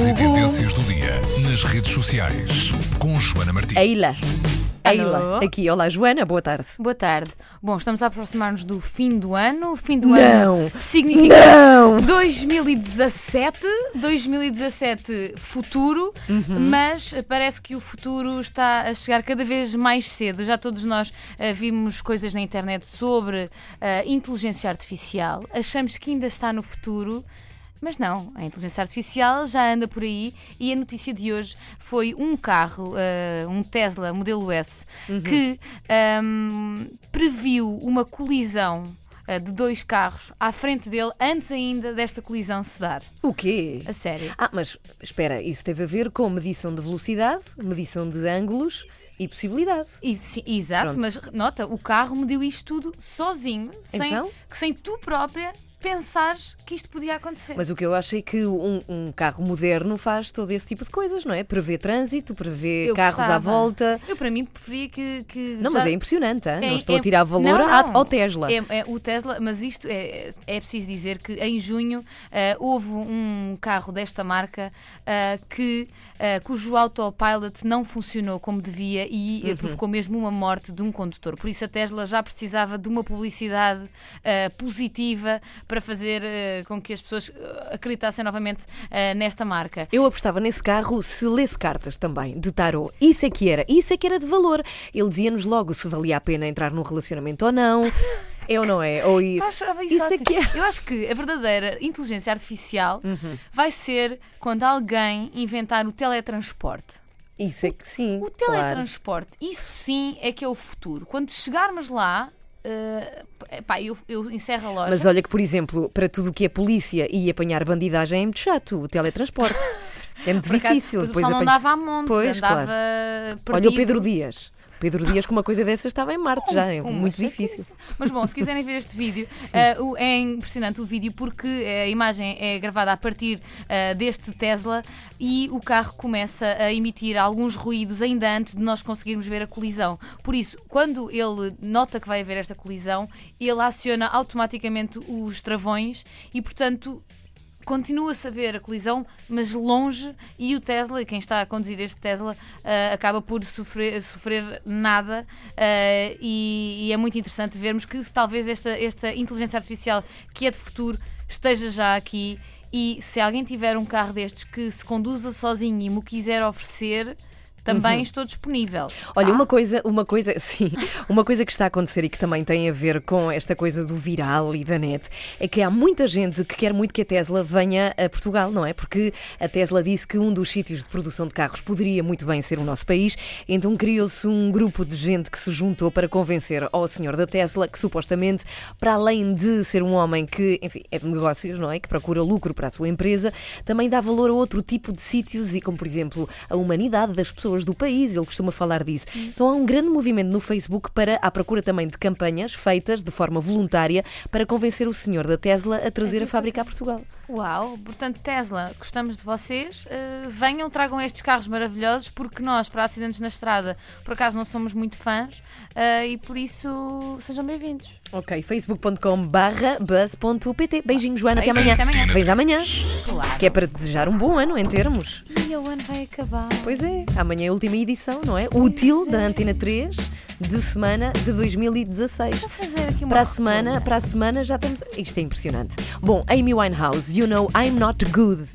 Notícias e tendências do dia nas redes sociais com Joana Martins. Eila. Eila. Alô? Aqui. Olá, Joana. Boa tarde. Boa tarde. Bom, estamos a aproximar-nos do fim do ano. O fim do Não. ano significa Não. 2017, 2017 futuro, Uhum. mas parece que o futuro está a chegar cada vez mais cedo. Já todos nós ah, vimos coisas na internet sobre ah, inteligência artificial. Achamos que ainda está no futuro. Mas não, a inteligência artificial já anda por aí e a notícia de hoje foi um carro, ah, um Tesla modelo S, que ahm, previu uma colisão ah, de dois carros à frente dele antes ainda desta colisão se dar. O quê? A sério. Ah, mas espera, isso teve a ver com medição de velocidade, medição de ângulos e possibilidade. E, sim, exato, Pronto. mas nota, o carro mediu isto tudo sozinho, sem, Então? sem tu própria pensares que isto podia acontecer. Mas o que eu acho é que um, um carro moderno faz todo esse tipo de coisas, não é? Prevê trânsito, prevê Eu carros à gostava. volta. Eu, para mim, preferia que. que Não, já- mas é impressionante? É- não estou é- a tirar valor não, à- não. ao Tesla. É, é o Tesla, mas isto é, é preciso dizer que em junho eh, houve um carro desta marca eh, que, eh, cujo autopilot não funcionou como devia e Uhum. provocou mesmo uma morte de um condutor. Por isso a Tesla já precisava de uma publicidade positiva para fazer eh, com que as pessoas eh, acreditassem novamente eh, nesta marca. Eu apostava nesse carro se lesse cartas também, de tarot. Isso é que era, isso é que era de valor. Ele dizia-nos logo se valia a pena entrar num relacionamento ou não. É ou não é? Ou ir... Isso, Isso é que é. Eu acho que a verdadeira inteligência artificial Uhum. vai ser quando alguém inventar o teletransporte. Isso é que sim. O claro. teletransporte, isso sim é que é o futuro. Quando chegarmos lá, eh, pá, eu, eu encerro a loja. Mas olha que, por exemplo, para tudo o que é polícia e apanhar bandidagem é muito chato, o teletransporte. É muito Por acaso, difícil. Depois o pessoal não apanha- andava a monte, Pois, andava Olha perdido. o Pedro Dias. Pedro Dias com uma coisa dessas estava em Marte já, é muito difícil. Mas bom, se quiserem ver este vídeo, eh, o- é impressionante o vídeo porque a imagem é gravada a partir eh, deste Tesla e o carro começa a emitir alguns ruídos ainda antes de nós conseguirmos ver a colisão. Por isso, quando ele nota que vai haver esta colisão, ele aciona automaticamente os travões e, portanto, continua-se a ver a colisão, mas longe, e o Tesla, quem está a conduzir este Tesla, ah, acaba por sofrer, sofrer nada. ah, e, e é muito interessante vermos que talvez esta, esta inteligência artificial que é de futuro esteja já aqui. E se alguém tiver um carro destes que se conduza sozinho e me o quiser oferecer, também estou disponível. Olha, uma coisa, uma coisa, sim, uma coisa que está a acontecer e que também tem a ver com esta coisa do viral e da net é que há muita gente que quer muito que a Tesla venha a Portugal, não é? Porque a Tesla disse que um dos sítios de produção de carros poderia muito bem ser o nosso país, então criou-se um grupo de gente que se juntou para convencer ao senhor da Tesla que supostamente, para além de ser um homem que, enfim, é de negócios, não é? Que procura lucro para a sua empresa, também dá valor a outro tipo de sítios e como, por exemplo, a humanidade das pessoas do país, ele costuma falar disso. Então há um grande movimento no Facebook para à procura também de campanhas feitas de forma voluntária para convencer o senhor da Tesla a trazer a fábrica a Portugal. Uau, portanto, Tesla, gostamos de vocês. eh, venham, tragam estes carros maravilhosos, porque nós, para acidentes na estrada, por acaso não somos muito fãs eh, e por isso sejam bem-vindos. Ok, facebook.com barra buzz.pt. Beijinho, Joana, até Beijinho, amanhã. até amanhã. Vens amanhã, Claro. que é para desejar um bom ano em termos. E o ano vai acabar. Pois é, amanhã é a última edição, não é? Útil é. da Antena 3 de semana de 2016. Vou fazer aqui uma Para a semana, para a semana já estamos. Isto é impressionante. Bom, Amy Winehouse, you know I'm not good.